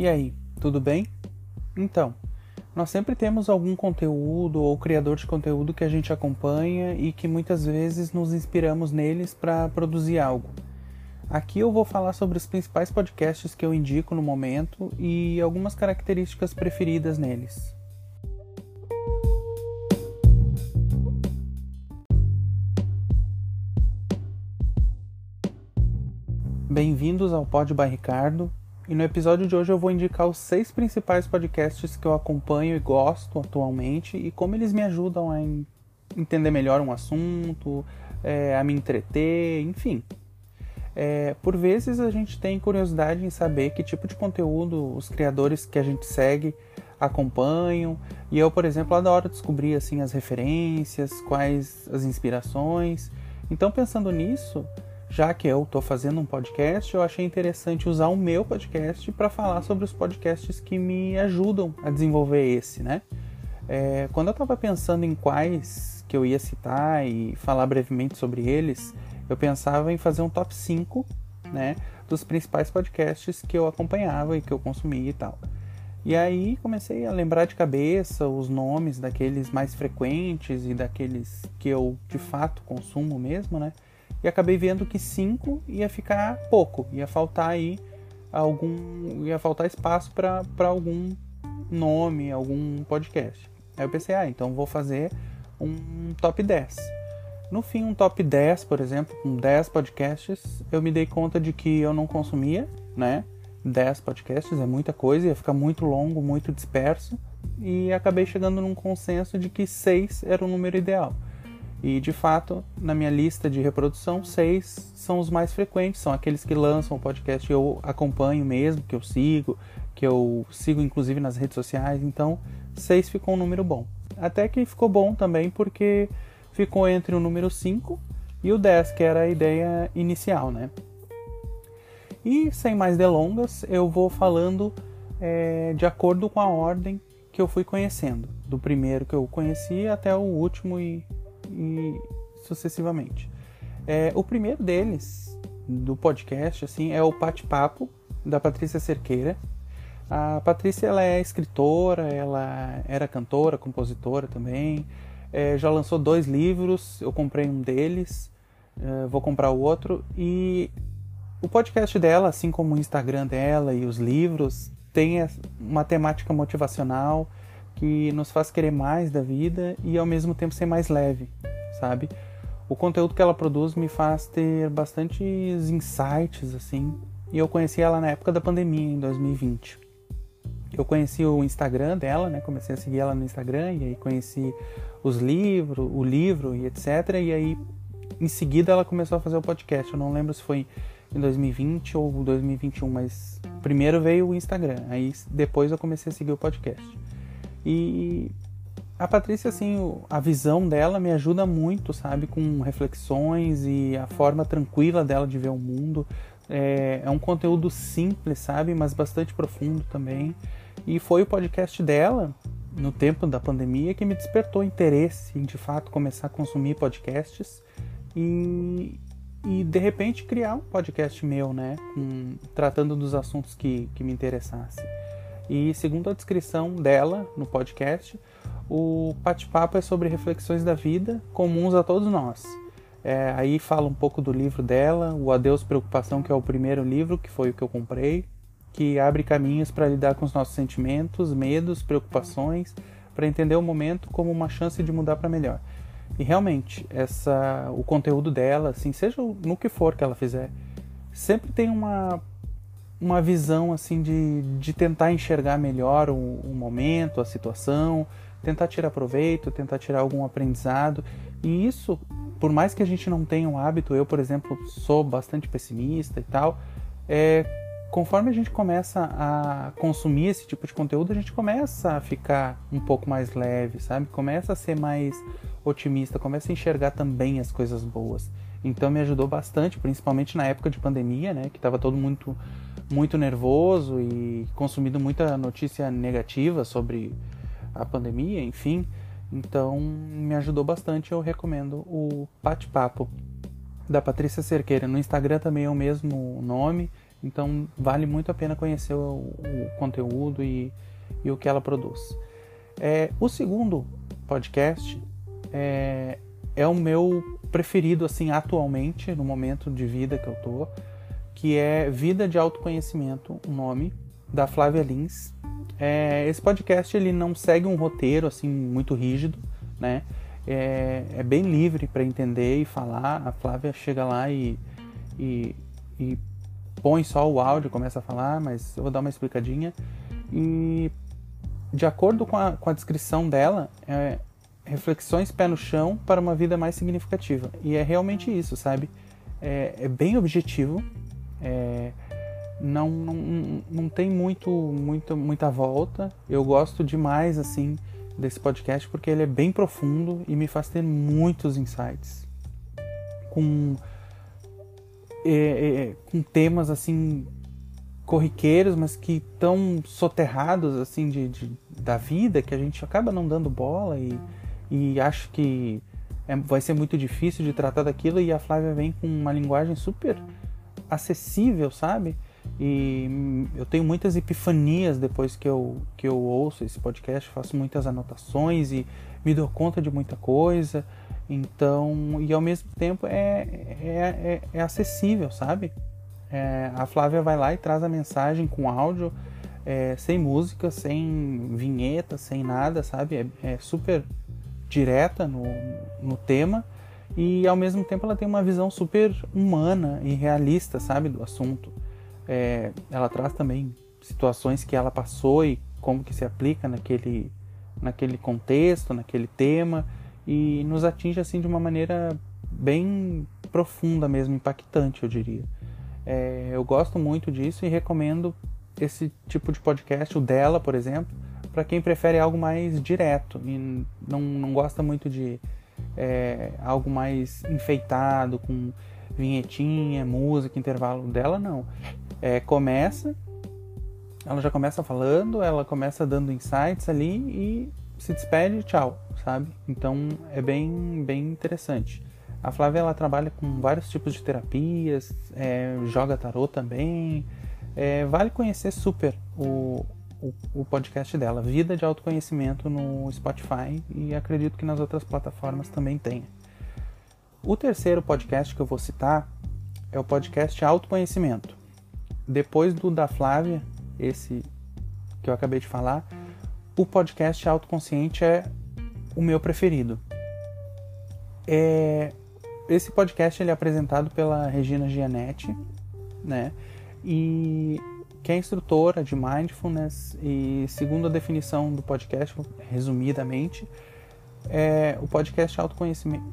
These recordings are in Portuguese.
E aí, tudo bem? Então, nós sempre temos algum conteúdo ou criador de conteúdo que a gente acompanha e que muitas vezes nos inspiramos neles para produzir algo. Aqui eu vou falar sobre os principais podcasts que eu indico no momento e algumas características preferidas neles. Bem-vindos ao Pod by Ricardo, e no episódio de hoje eu vou indicar os seis principais podcasts que eu acompanho e gosto atualmente e como eles me ajudam a entender melhor um assunto, é, a me entreter, enfim. É, por vezes a gente tem curiosidade em saber que tipo de conteúdo os criadores que a gente segue acompanham. E eu, por exemplo, adoro descobrir assim as referências, quais as inspirações. Então, pensando nisso, já que eu estou fazendo um podcast, eu achei interessante usar o meu podcast para falar sobre os podcasts que me ajudam a desenvolver esse, né? É, quando eu estava pensando em quais que eu ia citar e falar brevemente sobre eles, eu pensava em fazer um top 5, né, dos principais podcasts que eu acompanhava e que eu consumia e tal. E aí comecei a lembrar de cabeça os nomes daqueles mais frequentes e daqueles que eu de fato consumo mesmo, né? E acabei vendo que 5 ia ficar pouco, ia faltar aí algum, ia faltar espaço para algum nome, algum podcast. Aí eu pensei, ah, então vou fazer um top 10. No fim, um top 10, por exemplo, com 10 podcasts, eu me dei conta de que eu não consumia, né? 10 podcasts é muita coisa, ia ficar muito longo, muito disperso, e acabei chegando num consenso de que 6 era o número ideal. E de fato, na minha lista de reprodução, seis são os mais frequentes, são aqueles que lançam o podcast que eu acompanho mesmo, que eu sigo, que eu sigo inclusive nas redes sociais. Então, seis ficou um número bom. Até que ficou bom também porque ficou entre o número 5 e o 10, que era a ideia inicial, né? E sem mais delongas, eu vou falando é, de acordo com a ordem que eu fui conhecendo, do primeiro que eu conheci até o último e e sucessivamente. É, o primeiro deles, do podcast, assim, é o Bate-Papo, da Patrícia Cerqueira. A Patrícia ela é escritora, ela era cantora, compositora também. É, já lançou dois livros, eu comprei um deles, é, vou comprar o outro. E o podcast dela, assim como o Instagram dela e os livros, tem uma temática motivacional que nos faz querer mais da vida e ao mesmo tempo ser mais leve, sabe? O conteúdo que ela produz me faz ter bastantes insights assim. E eu conheci ela na época da pandemia, em 2020. Eu conheci o Instagram dela, né? Comecei a seguir ela no Instagram e aí conheci os livros, o livro e etc. E aí em seguida ela começou a fazer o podcast. Eu não lembro se foi em 2020 ou 2021, mas primeiro veio o Instagram. Aí depois eu comecei a seguir o podcast. E a Patrícia, assim, a visão dela me ajuda muito, sabe? Com reflexões e a forma tranquila dela de ver o mundo. É, é um conteúdo simples, sabe? Mas bastante profundo também. E foi o podcast dela, no tempo da pandemia, que me despertou interesse em, de fato, começar a consumir podcasts. E, e de repente criar um podcast meu, né? Com, tratando dos assuntos que, que me interessassem. E segundo a descrição dela no podcast, o bate-papo é sobre reflexões da vida comuns a todos nós. É, aí fala um pouco do livro dela, O Adeus Preocupação, que é o primeiro livro, que foi o que eu comprei, que abre caminhos para lidar com os nossos sentimentos, medos, preocupações, para entender o momento como uma chance de mudar para melhor. E realmente, essa, o conteúdo dela, assim, seja no que for que ela fizer, sempre tem uma uma visão assim de, de tentar enxergar melhor o, o, momento, a situação, tentar tirar proveito, tentar tirar algum aprendizado. E isso, por mais que a gente não tenha um hábito, eu, por exemplo, sou bastante pessimista e tal, é, conforme a gente começa a consumir esse tipo de conteúdo, a gente começa a ficar um pouco mais leve, sabe? Começa a ser mais otimista, começa a enxergar também as coisas boas. Então me ajudou bastante, principalmente na época de pandemia, né, que estava todo muito muito nervoso e consumindo muita notícia negativa sobre a pandemia, enfim. Então me ajudou bastante, eu recomendo o Bate-Papo da Patrícia Cerqueira. No Instagram também é o mesmo nome, Então vale muito a pena conhecer o, o conteúdo e, e, o que ela produz. É, o segundo podcast é, é o meu preferido assim atualmente no momento de vida que eu tô, que é Vida de Autoconhecimento, o nome da Flávia Lins. É, esse podcast ele não segue um roteiro assim muito rígido, né? É, é bem livre para entender e falar. A Flávia chega lá e, e, e põe só o áudio, começa a falar, mas eu vou dar uma explicadinha. E de acordo com a, com a descrição dela, é, reflexões pé no chão para uma vida mais significativa. E é realmente isso, sabe? É, é bem objetivo, é, não, não, não tem muito, muito, muita volta. Eu gosto demais, assim, desse podcast porque ele é bem profundo e me faz ter muitos insights. Com, é, é, com temas, assim, corriqueiros, mas que tão soterrados, assim, de, de, da vida que a gente acaba não dando bola e e acho que é, vai ser muito difícil de tratar daquilo e a Flávia vem com uma linguagem super acessível, sabe? E eu tenho muitas epifanias depois que eu, que eu ouço esse podcast, faço muitas anotações e me dou conta de muita coisa. Então, e ao mesmo tempo é, é, é, é acessível, sabe? É, a Flávia vai lá e traz a mensagem com áudio, é, sem música, sem vinheta, sem nada, sabe? É, é super direta no, no tema e ao mesmo tempo ela tem uma visão super humana e realista, sabe, do assunto. É, ela traz também situações que ela passou e como que se aplica naquele, naquele contexto, naquele tema e nos atinge assim de uma maneira bem profunda mesmo, impactante, eu diria. É, eu gosto muito disso e recomendo esse tipo de podcast, o dela, por exemplo, para quem prefere algo mais direto e não, não gosta muito de é, algo mais enfeitado, com vinhetinha, música, intervalo dela, não. É, começa, ela já começa falando, ela começa dando insights ali e se despede, tchau, sabe? Então é bem, bem interessante. A Flávia ela trabalha com vários tipos de terapias, é, joga tarô também. É, vale conhecer super o, o, podcast dela, Vida de Autoconhecimento, no Spotify e acredito que nas outras plataformas também tenha. O terceiro podcast que eu vou citar é o podcast Autoconhecimento. Depois do da Flávia, esse que eu acabei de falar, o podcast Autoconsciente é o meu preferido. É, esse podcast ele é apresentado pela Regina Gianetti, né? E que é instrutora de mindfulness e segundo a definição do podcast, resumidamente, é, o podcast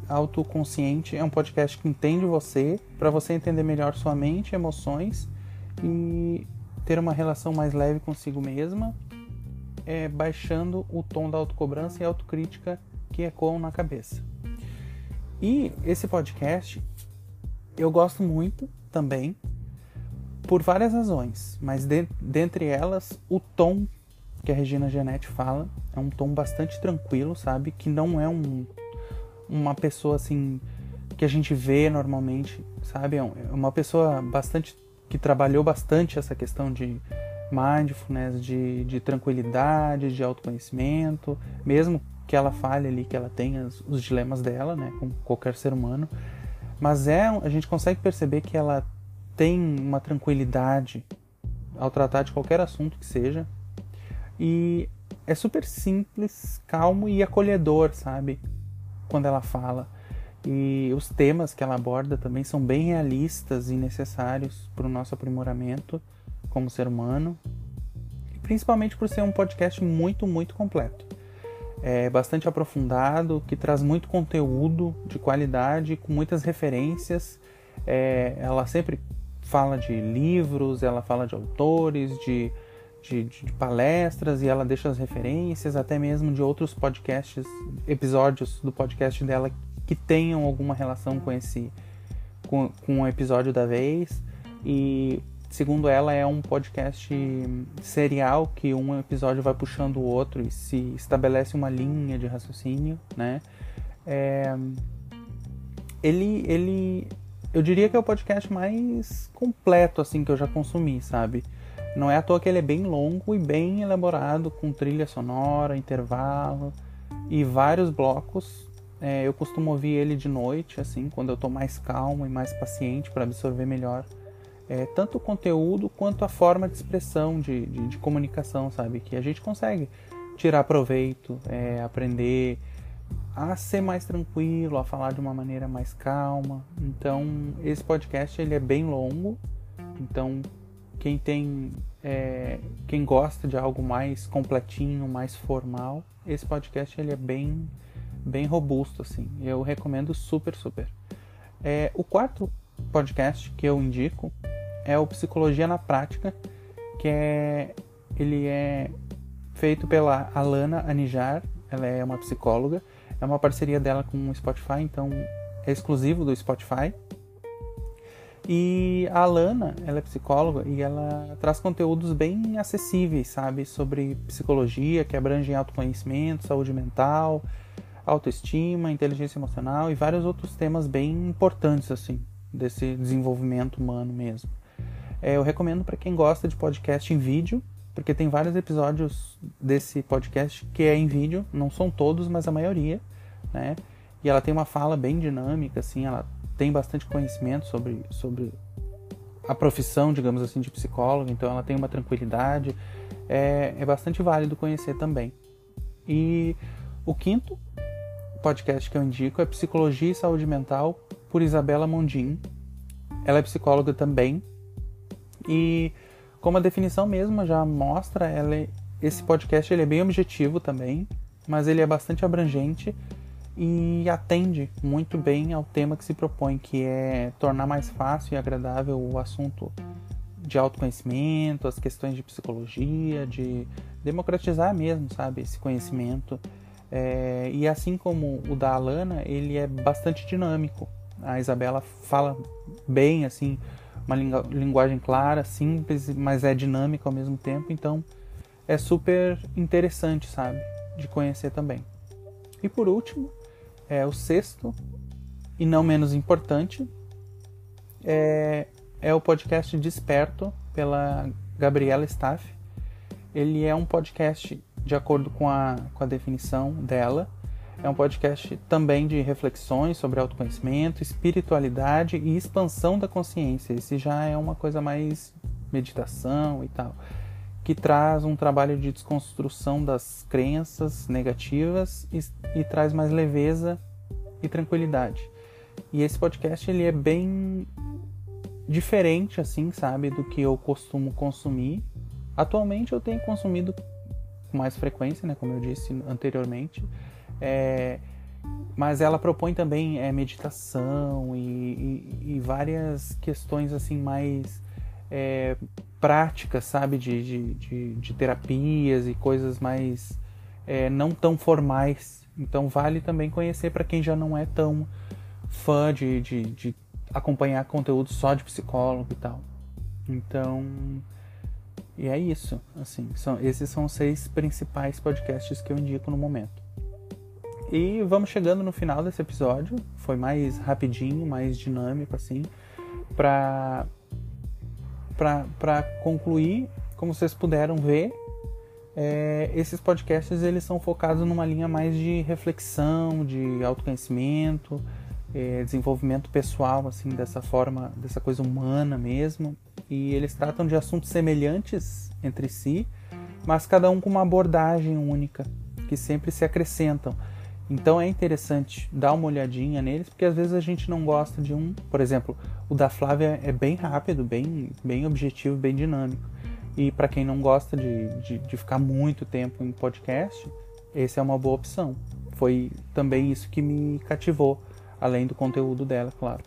autoconsciente é um podcast que entende você para você entender melhor sua mente, emoções e ter uma relação mais leve consigo mesma, é, baixando o tom da autocobrança e autocrítica que ecoam na cabeça. E esse podcast eu gosto muito também por várias razões, mas de, dentre elas, o tom que a Regina Genetti fala é um tom bastante tranquilo, sabe? Que não é um, uma pessoa assim que a gente vê normalmente, sabe? É, é uma pessoa bastante que trabalhou bastante essa questão de mindfulness, de, de tranquilidade, de autoconhecimento, mesmo que ela fale ali que ela tenha os, dilemas dela, né, como qualquer ser humano, mas é a gente consegue perceber que ela tem uma tranquilidade ao tratar de qualquer assunto que seja. E é super simples, calmo e acolhedor, sabe? Quando ela fala. E os temas que ela aborda também são bem realistas e necessários para o nosso aprimoramento como ser humano. Principalmente por ser um podcast muito, muito completo. É bastante aprofundado, que traz muito conteúdo de qualidade, com muitas referências. É, ela sempre fala de livros, ela fala de autores, de, de, de, palestras e ela deixa as referências, até mesmo de outros podcasts, episódios do podcast dela que tenham alguma relação com esse com, com o episódio da vez. E segundo ela é um podcast serial que um episódio vai puxando o outro e se estabelece uma linha de raciocínio, né? É, ele, ele eu diria que é o podcast mais completo assim que eu já consumi, sabe? Não é à toa que ele é bem longo e bem elaborado, com trilha sonora, intervalo e vários blocos. É, eu costumo ouvir ele de noite, assim, quando eu estou mais calmo e mais paciente para absorver melhor é, tanto o conteúdo quanto a forma de expressão, de, de, de comunicação, sabe? Que a gente consegue tirar proveito, é, aprender a ser mais tranquilo, a falar de uma maneira mais calma. Então, esse podcast ele é bem longo. Então, quem tem, é, quem gosta de algo mais completinho, mais formal, esse podcast ele é bem, bem robusto assim. Eu recomendo super, super. É, o quarto podcast que eu indico é o Psicologia na Prática, que é ele é feito pela Alana Anijar, ela é uma psicóloga, é uma parceria dela com o Spotify, então é exclusivo do Spotify. E a Alana, ela é psicóloga e ela traz conteúdos bem acessíveis, sabe, sobre psicologia, que abrangem autoconhecimento, saúde mental, autoestima, inteligência emocional e vários outros temas bem importantes assim desse desenvolvimento humano mesmo. É, eu recomendo para quem gosta de podcast em vídeo, porque tem vários episódios desse podcast que é em vídeo, não são todos, mas a maioria, né? E ela tem uma fala bem dinâmica, assim, ela tem bastante conhecimento sobre, sobre a profissão, digamos assim, de psicólogo, então ela tem uma tranquilidade, é, é bastante válido conhecer também. E o quinto podcast que eu indico é Psicologia e Saúde Mental, por Isabela Mondin. Ela é psicóloga também, e como a definição mesmo já mostra, ela é, esse podcast ele é bem objetivo também, mas ele é bastante abrangente e atende muito bem ao tema que se propõe, que é tornar mais fácil e agradável o assunto de autoconhecimento, as questões de psicologia, de democratizar mesmo, sabe, esse conhecimento. É, e assim como o da Alana, ele é bastante dinâmico. A Isabela fala bem, assim, uma linguagem clara, simples, mas é dinâmica ao mesmo tempo, então é super interessante, sabe, de conhecer também. E por último, é o sexto e não menos importante é, é o podcast Desperto pela Gabriela Staff. Ele é um podcast de acordo com a, com a definição dela, é um podcast também de reflexões sobre autoconhecimento, espiritualidade e expansão da consciência. Esse já é uma coisa mais meditação e tal, que traz um trabalho de desconstrução das crenças negativas e, e traz mais leveza e tranquilidade. E esse podcast ele é bem diferente assim, sabe, do que eu costumo consumir. Atualmente eu tenho consumido com mais frequência, né, como eu disse anteriormente é, mas ela propõe também é, meditação e, e, e, várias questões assim mais é, práticas, sabe, de, de, de, de, terapias e coisas mais é, não tão formais. Então vale também conhecer para quem já não é tão fã de, de, de acompanhar conteúdo só de psicólogo e tal. Então, e é isso. Assim, são, esses são os seis principais podcasts que eu indico no momento. E vamos chegando no final desse episódio. Foi mais rapidinho, mais dinâmico, assim. Pra, pra concluir, como vocês puderam ver, é, esses podcasts eles são focados numa linha mais de reflexão, de autoconhecimento, é, desenvolvimento pessoal, assim, dessa forma, dessa coisa humana mesmo. E eles tratam de assuntos semelhantes entre si, mas cada um com uma abordagem única, que sempre se acrescentam. Então é interessante dar uma olhadinha neles, porque às vezes a gente não gosta de um. Por exemplo, o da Flávia é bem rápido, bem, bem objetivo, bem dinâmico. E para quem não gosta de, de, de, ficar muito tempo em podcast, esse é uma boa opção. Foi também isso que me cativou, além do conteúdo dela, claro.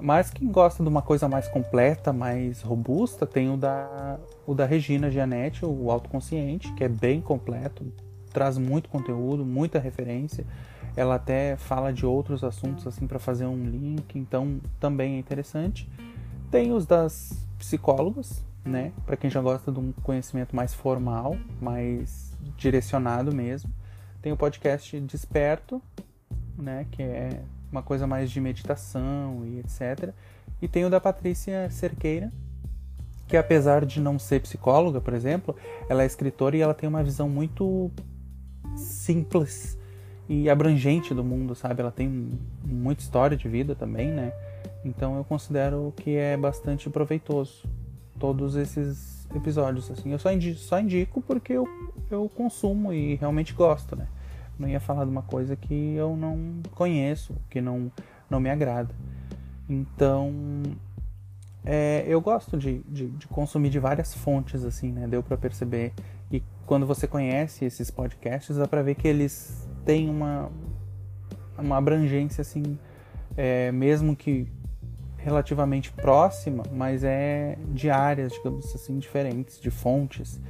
Mas quem gosta de uma coisa mais completa, mais robusta, tem o da, o da Regina Gianetti, o Autoconsciente, que é bem completo, traz muito conteúdo, muita referência. Ela até fala de outros assuntos assim para fazer um link, então também é interessante. Tem os das psicólogas, né? Para quem já gosta de um conhecimento mais formal, mais direcionado mesmo. Tem o podcast Desperto, né? Que é uma coisa mais de meditação e etc. E tem o da Patrícia Cerqueira, que apesar de não ser psicóloga, por exemplo, ela é escritora e ela tem uma visão muito simples e abrangente do mundo, sabe? Ela tem muita história de vida também, né? Então eu considero que é bastante proveitoso todos esses episódios, assim. Eu só indico, só indico porque eu, eu consumo e realmente gosto, né? Não ia falar de uma coisa que eu não conheço, que não, não me agrada. Então, é, eu gosto de, de, de, consumir de várias fontes, assim, né? Deu para perceber. Quando você conhece esses podcasts, dá pra ver que eles têm uma, uma abrangência, assim, é, mesmo que relativamente próxima, mas é de áreas, digamos assim, diferentes, de fontes.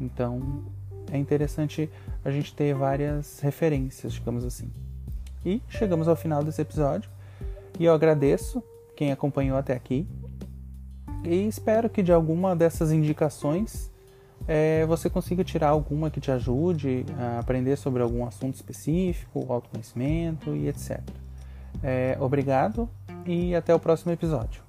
Então, é interessante a gente ter várias referências, digamos assim. E chegamos ao final desse episódio. E eu agradeço quem acompanhou até aqui. E espero que de alguma dessas indicações é, você consiga tirar alguma que te ajude a aprender sobre algum assunto específico, autoconhecimento e etc. É, obrigado e até o próximo episódio.